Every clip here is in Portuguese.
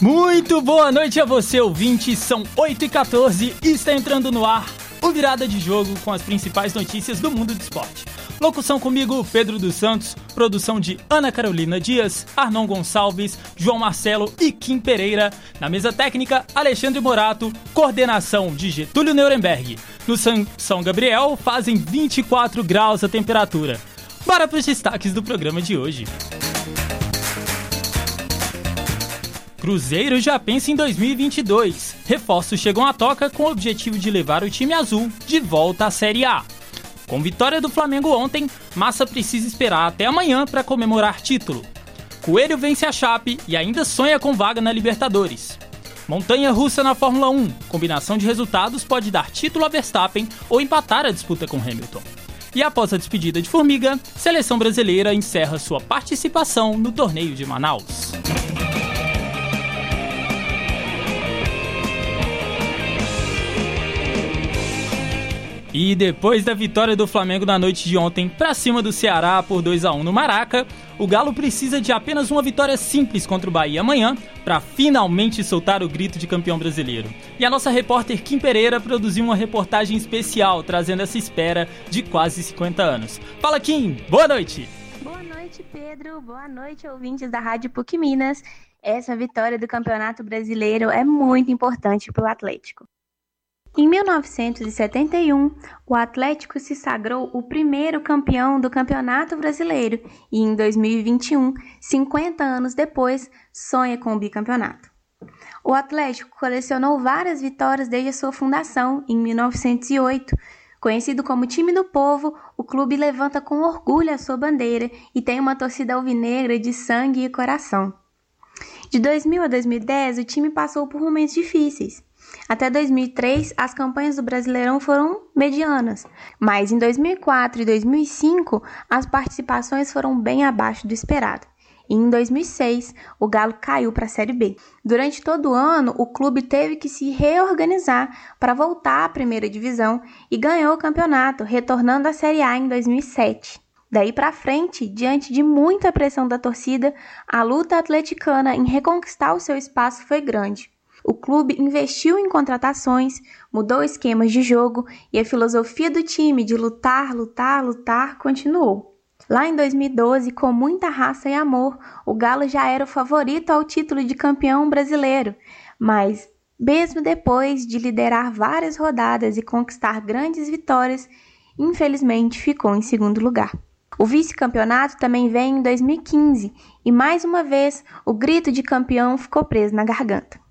Muito boa noite a você, ouvinte. São 8 e 14 e está entrando no ar o Virada de Jogo com as principais notícias do mundo do esporte. Locução comigo, Pedro dos Santos. Produção de Ana Carolina Dias, Arnon Gonçalves, João Marcelo e Kim Pereira. Na mesa técnica, Alexandre Morato. Coordenação de Getúlio Nuremberg. No São Gabriel, fazem 24 graus a temperatura. Bora para os destaques do programa de hoje. Cruzeiro já pensa em 2022. Reforços chegam à toca com o objetivo de levar o time azul de volta à Série A. Com vitória do Flamengo ontem, Massa precisa esperar até amanhã para comemorar título. Coelho vence a Chape e ainda sonha com vaga na Libertadores. Montanha russa na Fórmula 1. Combinação de resultados pode dar título a Verstappen ou empatar a disputa com Hamilton. E após a despedida de Formiga, seleção brasileira encerra sua participação no torneio de Manaus. E depois da vitória do Flamengo na noite de ontem para cima do Ceará por 2 a 1 no Maraca, o Galo precisa de apenas uma vitória simples contra o Bahia amanhã para finalmente soltar o grito de campeão brasileiro. E a nossa repórter Kim Pereira produziu uma reportagem especial trazendo essa espera de quase 50 anos. Fala Kim, boa noite. Boa noite, Pedro. Boa noite, ouvintes da Rádio PUC Minas. Essa vitória do Campeonato Brasileiro é muito importante para o Atlético. Em 1971, o Atlético se sagrou o primeiro campeão do Campeonato Brasileiro e em 2021, 50 anos depois, sonha com o bicampeonato. O Atlético colecionou várias vitórias desde a sua fundação em 1908. Conhecido como time do povo, o clube levanta com orgulho a sua bandeira e tem uma torcida alvinegra de sangue e coração. De 2000 a 2010, o time passou por momentos difíceis. Até 2003, as campanhas do Brasileirão foram medianas, mas em 2004 e 2005 as participações foram bem abaixo do esperado. E em 2006, o Galo caiu para a Série B. Durante todo o ano, o clube teve que se reorganizar para voltar à primeira divisão e ganhou o campeonato, retornando à Série A em 2007. Daí para frente, diante de muita pressão da torcida, a luta atleticana em reconquistar o seu espaço foi grande. O clube investiu em contratações, mudou esquemas de jogo e a filosofia do time de lutar, lutar, lutar continuou. Lá em 2012, com muita raça e amor, o Galo já era o favorito ao título de campeão brasileiro, mas mesmo depois de liderar várias rodadas e conquistar grandes vitórias, infelizmente ficou em segundo lugar. O vice-campeonato também vem em 2015 e mais uma vez o grito de campeão ficou preso na garganta.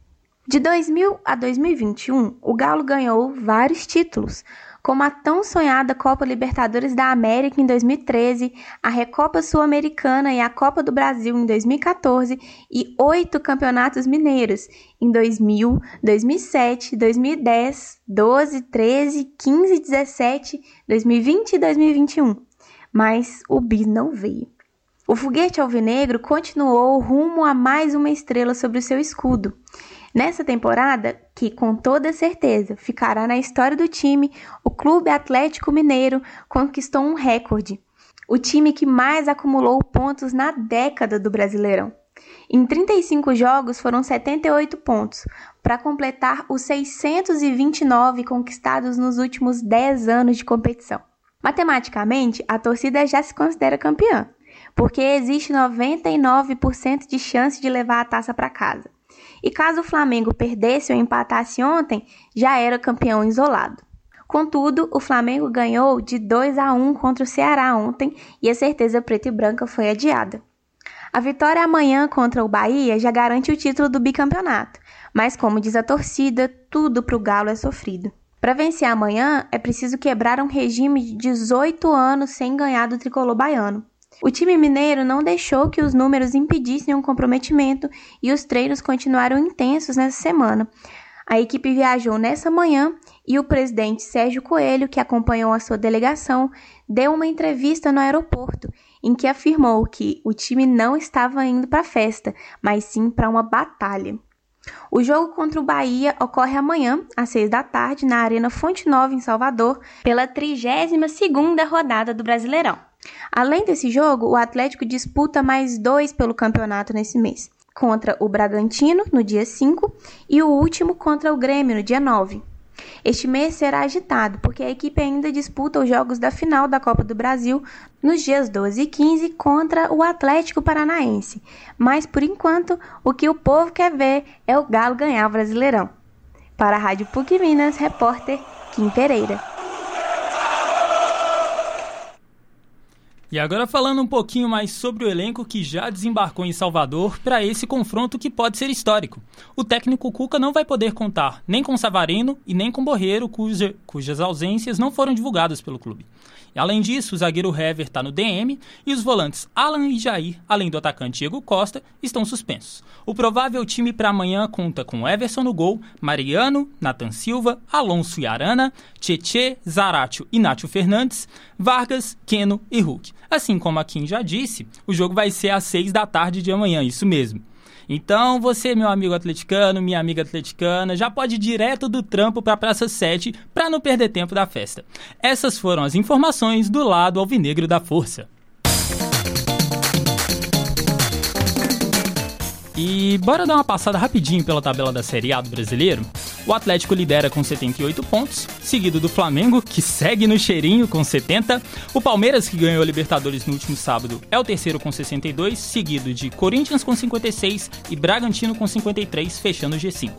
De 2000 a 2021, o Galo ganhou vários títulos, como a tão sonhada Copa Libertadores da América em 2013, a Recopa Sul-Americana e a Copa do Brasil em 2014 e oito campeonatos mineiros em 2000, 2007, 2010, 12, 13, 15, 17, 2020 e 2021. Mas o bi não veio. O foguete alvinegro continuou rumo a mais uma estrela sobre o seu escudo. Nessa temporada, que com toda certeza ficará na história do time, o Clube Atlético Mineiro conquistou um recorde. O time que mais acumulou pontos na década do Brasileirão. Em 35 jogos foram 78 pontos, para completar os 629 conquistados nos últimos 10 anos de competição. Matematicamente, a torcida já se considera campeã, porque existe 99% de chance de levar a taça para casa. E caso o Flamengo perdesse ou empatasse ontem, já era campeão isolado. Contudo, o Flamengo ganhou de 2 a 1 contra o Ceará ontem e a certeza preta e branca foi adiada. A vitória amanhã contra o Bahia já garante o título do bicampeonato, mas como diz a torcida, tudo para o Galo é sofrido. Para vencer amanhã, é preciso quebrar um regime de 18 anos sem ganhar do tricolor baiano. O time mineiro não deixou que os números impedissem um comprometimento e os treinos continuaram intensos nessa semana. A equipe viajou nessa manhã e o presidente Sérgio Coelho, que acompanhou a sua delegação, deu uma entrevista no aeroporto em que afirmou que o time não estava indo para a festa, mas sim para uma batalha. O jogo contra o Bahia ocorre amanhã, às seis da tarde, na Arena Fonte Nova, em Salvador, pela 32ª rodada do Brasileirão. Além desse jogo, o Atlético disputa mais dois pelo campeonato nesse mês. contra o Bragantino no dia 5 e o último contra o Grêmio no dia 9. Este mês será agitado, porque a equipe ainda disputa os jogos da final da Copa do Brasil nos dias 12 e 15 contra o Atlético Paranaense. Mas por enquanto, o que o povo quer ver é o Galo ganhar o Brasileirão. Para a Rádio PUC Minas, repórter Kim Pereira. E agora falando um pouquinho mais sobre o elenco que já desembarcou em Salvador para esse confronto que pode ser histórico. O técnico Cuca não vai poder contar nem com Savarino e nem com Borreiro, cuja, cujas ausências não foram divulgadas pelo clube. Além disso, o zagueiro Hever está no DM e os volantes Alan e Jair, além do atacante Diego Costa, estão suspensos. O provável time para amanhã conta com Everson no gol, Mariano, Nathan Silva, Alonso e Arana, Tietê, Zaratio e Nátio Fernandes, Vargas, Keno e Hulk. Assim como a Kim já disse, o jogo vai ser às 6 da tarde de amanhã, isso mesmo. Então, você, meu amigo atleticano, minha amiga atleticana, já pode ir direto do trampo para a Praça 7 para não perder tempo da festa. Essas foram as informações do lado alvinegro da força. E bora dar uma passada rapidinho pela tabela da Série A do Brasileiro. O Atlético lidera com 78 pontos, seguido do Flamengo, que segue no cheirinho com 70. O Palmeiras, que ganhou a Libertadores no último sábado, é o terceiro com 62, seguido de Corinthians com 56 e Bragantino com 53, fechando o G5.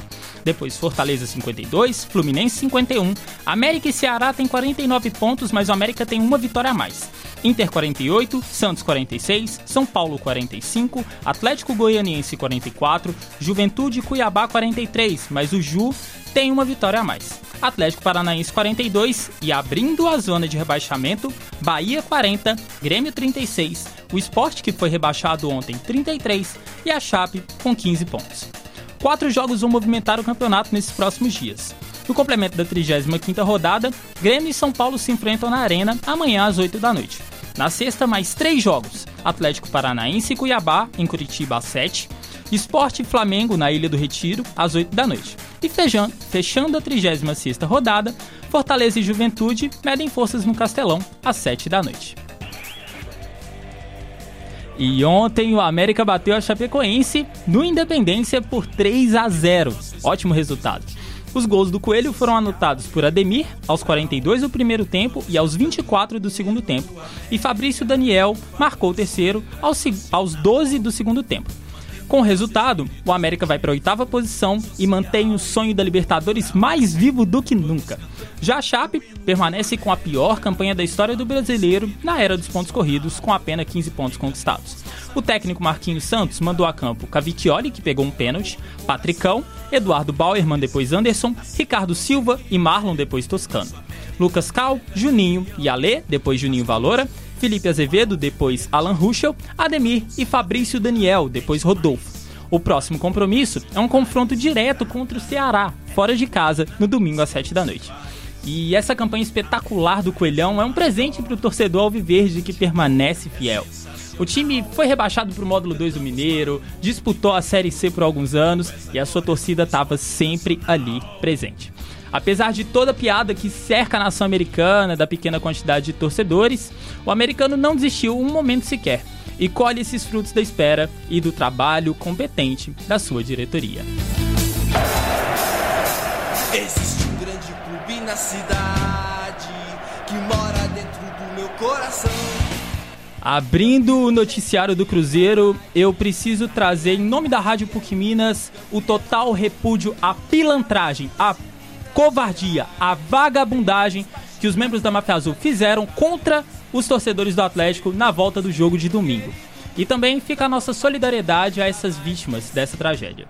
Depois Fortaleza 52, Fluminense 51, América e Ceará têm 49 pontos, mas o América tem uma vitória a mais. Inter 48, Santos 46, São Paulo 45, Atlético Goianiense 44, Juventude Cuiabá 43, mas o Ju tem uma vitória a mais. Atlético Paranaense 42 e abrindo a zona de rebaixamento, Bahia 40, Grêmio 36, o Esporte que foi rebaixado ontem 33 e a Chape com 15 pontos. Quatro jogos vão movimentar o campeonato nesses próximos dias. No complemento da 35ª rodada, Grêmio e São Paulo se enfrentam na Arena amanhã às 8 da noite. Na sexta, mais três jogos: Atlético Paranaense e Cuiabá, em Curitiba às 7, Esporte Flamengo na Ilha do Retiro às 8 da noite. E fechando, fechando a 36 rodada, Fortaleza e Juventude medem forças no Castelão às 7 da noite. E ontem o América bateu a Chapecoense no Independência por 3 a 0. Ótimo resultado. Os gols do Coelho foram anotados por Ademir aos 42 do primeiro tempo e aos 24 do segundo tempo, e Fabrício Daniel marcou o terceiro aos, aos 12 do segundo tempo. Com o resultado, o América vai para a oitava posição e mantém o sonho da Libertadores mais vivo do que nunca. Já a Chape permanece com a pior campanha da história do brasileiro na era dos pontos corridos, com apenas 15 pontos conquistados. O técnico Marquinhos Santos mandou a campo Cavicchioli, que pegou um pênalti, Patricão, Eduardo Bauerman, depois Anderson, Ricardo Silva e Marlon, depois Toscano. Lucas Cal, Juninho e Alê, depois Juninho Valora, Felipe Azevedo, depois Alan Ruschel, Ademir e Fabrício Daniel, depois Rodolfo. O próximo compromisso é um confronto direto contra o Ceará, fora de casa, no domingo às 7 da noite. E essa campanha espetacular do Coelhão é um presente para o torcedor alviverde que permanece fiel. O time foi rebaixado para o módulo 2 do Mineiro, disputou a Série C por alguns anos e a sua torcida estava sempre ali presente. Apesar de toda a piada que cerca a nação americana, da pequena quantidade de torcedores, o americano não desistiu um momento sequer e colhe esses frutos da espera e do trabalho competente da sua diretoria. Existe um grande clube na cidade que mora dentro do meu coração. Abrindo o noticiário do Cruzeiro, eu preciso trazer, em nome da Rádio PUC Minas, o total repúdio à pilantragem, à covardia, a vagabundagem que os membros da Máfia Azul fizeram contra os torcedores do Atlético na volta do jogo de domingo. E também fica a nossa solidariedade a essas vítimas dessa tragédia.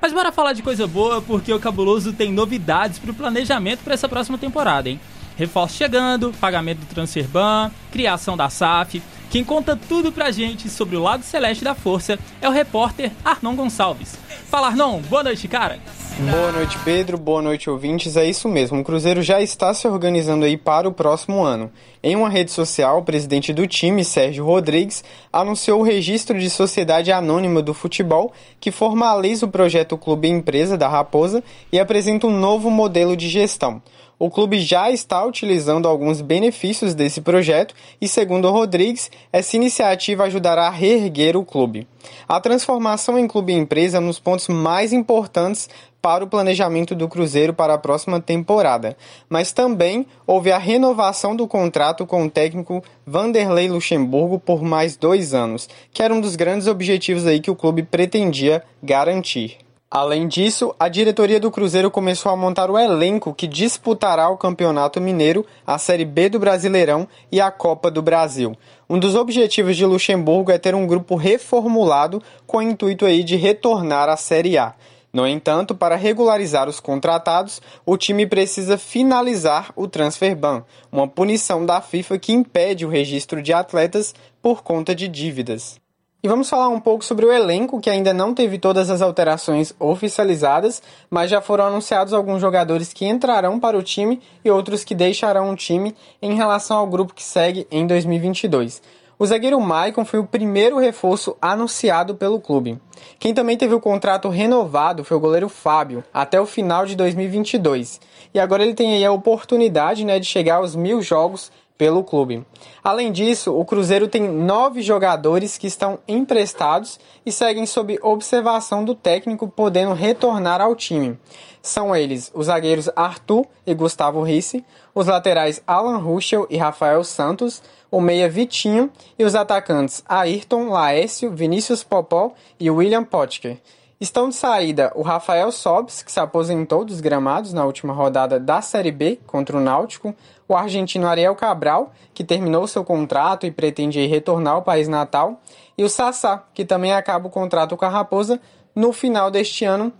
Mas bora falar de coisa boa, porque o Cabuloso tem novidades para o planejamento para essa próxima temporada, hein? Reforço chegando, pagamento do Transferban, criação da SAF. Quem conta tudo pra gente sobre o lado celeste da força é o repórter Arnon Gonçalves. Fala Arnon, boa noite, cara! Boa noite, Pedro. Boa noite, ouvintes. É isso mesmo. O Cruzeiro já está se organizando aí para o próximo ano. Em uma rede social, o presidente do time, Sérgio Rodrigues, anunciou o registro de sociedade anônima do futebol, que formaliza o projeto Clube Empresa da Raposa e apresenta um novo modelo de gestão. o clube já está utilizando alguns benefícios desse projeto e, segundo Rodrigues, essa iniciativa ajudará a reerguer o clube. A transformação em clube-empresa é um dos pontos mais importantes para o planejamento do Cruzeiro para a próxima temporada, mas também houve a renovação do contrato com o técnico Vanderlei Luxemburgo por mais dois anos, que era um dos grandes objetivos aí que o clube pretendia garantir. Além disso, a diretoria do Cruzeiro começou a montar o elenco que disputará o Campeonato Mineiro, a Série B do Brasileirão e a Copa do Brasil. Um dos objetivos de Luxemburgo é ter um grupo reformulado com o intuito aí de retornar à Série A. No entanto, para regularizar os contratados, o time precisa finalizar o transfer ban, uma punição da FIFA que impede o registro de atletas por conta de dívidas. E vamos falar um pouco sobre o elenco, que ainda não teve todas as alterações oficializadas, mas já foram anunciados alguns jogadores que entrarão para o time e outros que deixarão o time em relação ao grupo que segue em 2022. O zagueiro Maicon foi o primeiro reforço anunciado pelo clube. Quem também teve o contrato renovado foi o goleiro Fábio, até o final de 2022. E agora ele tem aí a oportunidade né, de chegar aos mil jogos pelo clube. Além disso, o Cruzeiro tem nove jogadores que estão emprestados e seguem sob observação do técnico, podendo retornar ao time. São eles os zagueiros Arthur e Gustavo Risse, os laterais Alan Ruschel e Rafael Santos, o meia Vitinho e os atacantes Ayrton, Laércio, Vinícius Popó e William Potker. Estão de saída o Rafael Sobs, que se aposentou dos gramados na última rodada da Série B contra o Náutico, o argentino Ariel Cabral, que terminou seu contrato e pretende retornar ao país natal, e o Sassá, que também acaba o contrato com a Raposa no final deste ano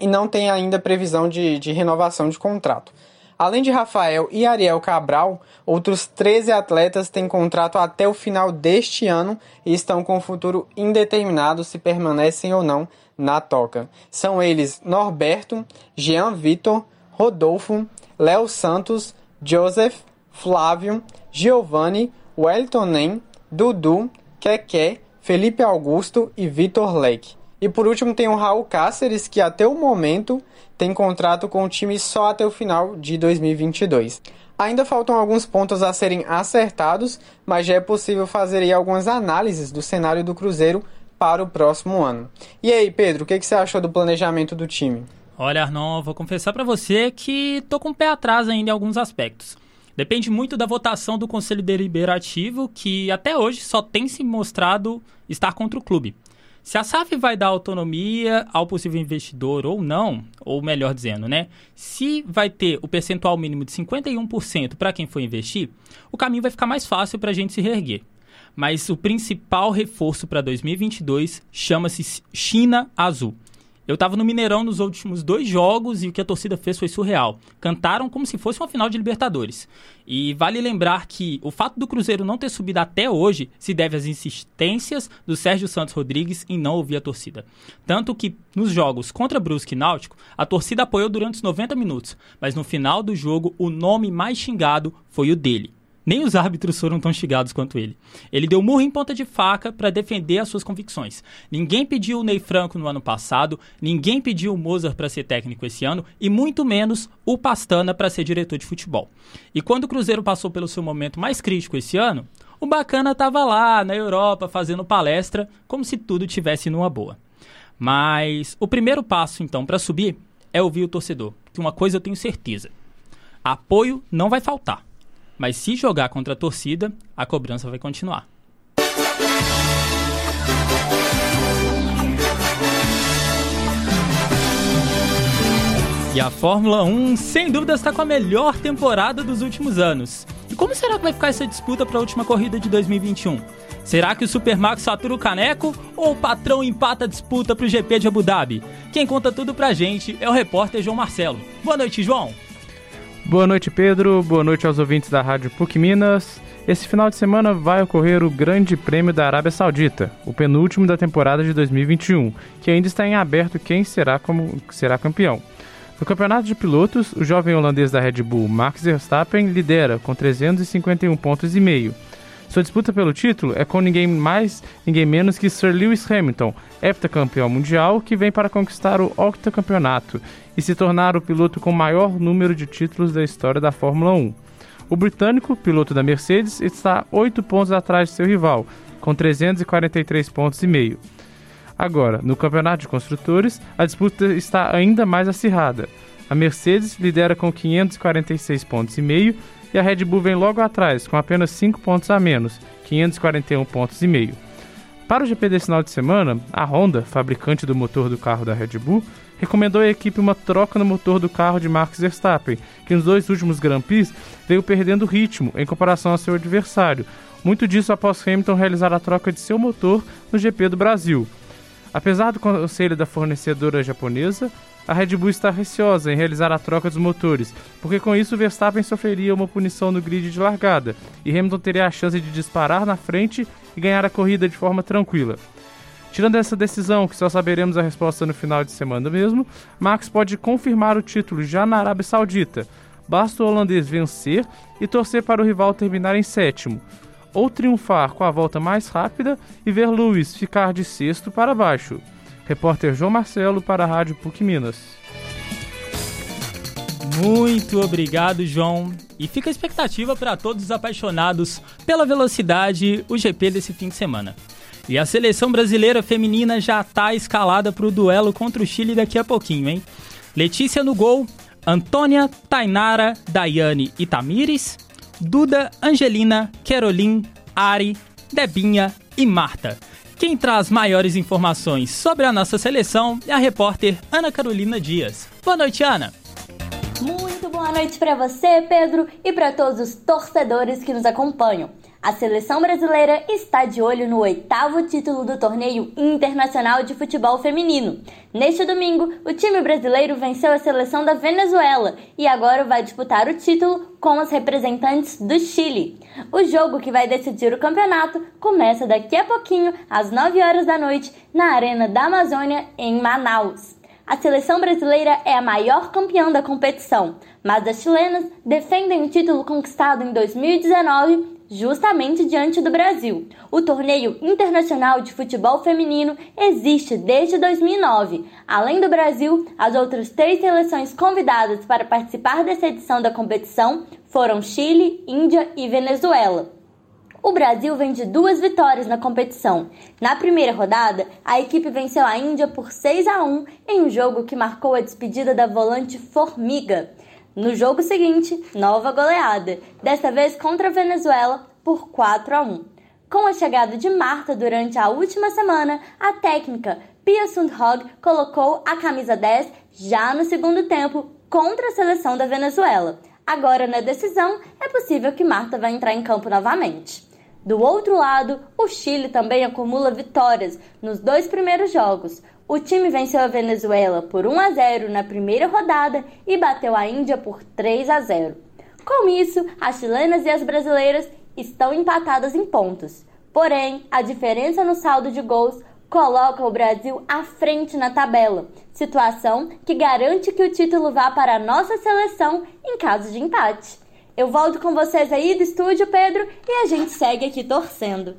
e não tem ainda previsão de, de renovação de contrato. Além de Rafael e Ariel Cabral, outros 13 atletas têm contrato até o final deste ano e estão com futuro indeterminado se permanecem ou não na toca. São eles Norberto, Jean Vitor, Rodolfo, Léo Santos, Joseph, Flávio, Giovanni, Wellington Nem, Dudu, Keké, Felipe Augusto e Vitor Leque. E por último tem o Raul Cáceres, que até o momento tem contrato com o time só até o final de 2022. Ainda faltam alguns pontos a serem acertados, mas já é possível fazer aí algumas análises do cenário do Cruzeiro para o próximo ano. E aí, Pedro, o que, que você achou do planejamento do time? Olha, Arnon, vou confessar para você que tô com o pé atrás ainda em alguns aspectos. Depende muito da votação do Conselho Deliberativo, que até hoje só tem se mostrado estar contra o clube. Se a SAF vai dar autonomia ao possível investidor ou não, ou melhor dizendo, né? Se vai ter o percentual mínimo de 51% para quem for investir, o caminho vai ficar mais fácil para a gente se reerguer. Mas o principal reforço para 2022 chama-se China Azul. Eu estava no Mineirão nos últimos dois jogos e o que a torcida fez foi surreal. Cantaram como se fosse uma final de Libertadores. E vale lembrar que o fato do Cruzeiro não ter subido até hoje se deve às insistências do Sérgio Santos Rodrigues em não ouvir a torcida. Tanto que nos jogos contra Brusque e Náutico, a torcida apoiou durante os 90 minutos, mas no final do jogo o nome mais xingado foi o dele. Nem os árbitros foram tão chegados quanto ele. Ele deu murro em ponta de faca para defender as suas convicções. Ninguém pediu o Ney Franco no ano passado, ninguém pediu o Mozart para ser técnico esse ano e muito menos o Pastana para ser diretor de futebol. E quando o Cruzeiro passou pelo seu momento mais crítico esse ano, o Bacana estava lá na Europa fazendo palestra como se tudo tivesse numa boa. Mas o primeiro passo então para subir é ouvir o torcedor, que uma coisa eu tenho certeza: apoio não vai faltar. Mas se jogar contra a torcida, a cobrança vai continuar. E a Fórmula 1, sem dúvida, está com a melhor temporada dos últimos anos. E como será que vai ficar essa disputa para a última corrida de 2021? Será que o Supermax fatura o caneco ou o patrão empata a disputa para o GP de Abu Dhabi? Quem conta tudo pra gente é o repórter João Marcelo. Boa noite, João. Boa noite, Pedro. Boa noite aos ouvintes da Rádio PUC Minas. Esse final de semana vai ocorrer o Grande Prêmio da Arábia Saudita, o penúltimo da temporada de 2021, que ainda está em aberto quem será como será campeão. No campeonato de pilotos, o jovem holandês da Red Bull, Max Verstappen, lidera com 351 pontos e meio. Sua disputa pelo título é com ninguém mais, ninguém menos que Sir Lewis Hamilton, heptacampeão mundial, que vem para conquistar o octacampeonato e se tornar o piloto com maior número de títulos da história da Fórmula 1. O britânico, piloto da Mercedes, está 8 pontos atrás de seu rival, com 343 pontos e meio. Agora, no campeonato de construtores, a disputa está ainda mais acirrada. A Mercedes lidera com 546 pontos e meio e a Red Bull vem logo atrás com apenas 5 pontos a menos, 541 pontos e meio. Para o GP desse final de semana, a Honda, fabricante do motor do carro da Red Bull, recomendou à equipe uma troca no motor do carro de Max Verstappen, que nos dois últimos Grand Prix veio perdendo ritmo em comparação ao seu adversário. Muito disso após Hamilton realizar a troca de seu motor no GP do Brasil. Apesar do conselho da fornecedora japonesa, a Red Bull está receosa em realizar a troca dos motores, porque com isso Verstappen sofreria uma punição no grid de largada e Hamilton teria a chance de disparar na frente e ganhar a corrida de forma tranquila. Tirando essa decisão, que só saberemos a resposta no final de semana mesmo, Max pode confirmar o título já na Arábia Saudita. Basta o holandês vencer e torcer para o rival terminar em sétimo ou triunfar com a volta mais rápida e ver Lewis ficar de sexto para baixo. Repórter João Marcelo para a Rádio PUC Minas. Muito obrigado, João. E fica a expectativa para todos os apaixonados pela velocidade, o GP desse fim de semana. E a seleção brasileira feminina já está escalada para o duelo contra o Chile daqui a pouquinho, hein? Letícia no gol, Antônia, Tainara, Daiane e Tamires, Duda, Angelina, Caroline, Ari, Debinha e Marta. Quem traz maiores informações sobre a nossa seleção é a repórter Ana Carolina Dias. Boa noite, Ana. Boa noite para você, Pedro, e para todos os torcedores que nos acompanham. A seleção brasileira está de olho no oitavo título do Torneio Internacional de Futebol Feminino. Neste domingo, o time brasileiro venceu a seleção da Venezuela e agora vai disputar o título com os representantes do Chile. O jogo que vai decidir o campeonato começa daqui a pouquinho, às 9 horas da noite, na Arena da Amazônia, em Manaus. A seleção brasileira é a maior campeã da competição, mas as chilenas defendem o título conquistado em 2019 justamente diante do Brasil. O torneio internacional de futebol feminino existe desde 2009. Além do Brasil, as outras três seleções convidadas para participar dessa edição da competição foram Chile, Índia e Venezuela. O Brasil vem de duas vitórias na competição. Na primeira rodada, a equipe venceu a Índia por 6 a 1 em um jogo que marcou a despedida da volante Formiga. No jogo seguinte, nova goleada, desta vez contra a Venezuela por 4 a 1. Com a chegada de Marta durante a última semana, a técnica Pia Sundhog colocou a camisa 10 já no segundo tempo contra a seleção da Venezuela. Agora, na decisão, é possível que Marta vá entrar em campo novamente. Do outro lado, o Chile também acumula vitórias nos dois primeiros jogos. O time venceu a Venezuela por 1 a 0 na primeira rodada e bateu a Índia por 3 a 0. Com isso, as chilenas e as brasileiras estão empatadas em pontos. Porém, a diferença no saldo de gols coloca o Brasil à frente na tabela, situação que garante que o título vá para a nossa seleção em caso de empate. Eu volto com vocês aí do estúdio, Pedro, e a gente segue aqui torcendo.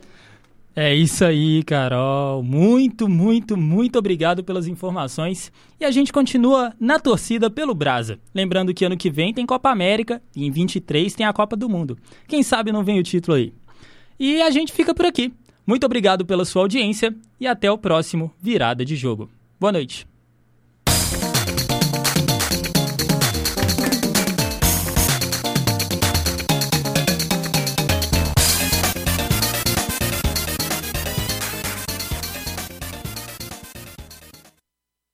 É isso aí, Carol. Muito, muito, muito obrigado pelas informações. E a gente continua na torcida pelo Brasa. Lembrando que ano que vem tem Copa América e em 23 tem a Copa do Mundo. Quem sabe não vem o título aí. E a gente fica por aqui. Muito obrigado pela sua audiência e até o próximo Virada de Jogo. Boa noite.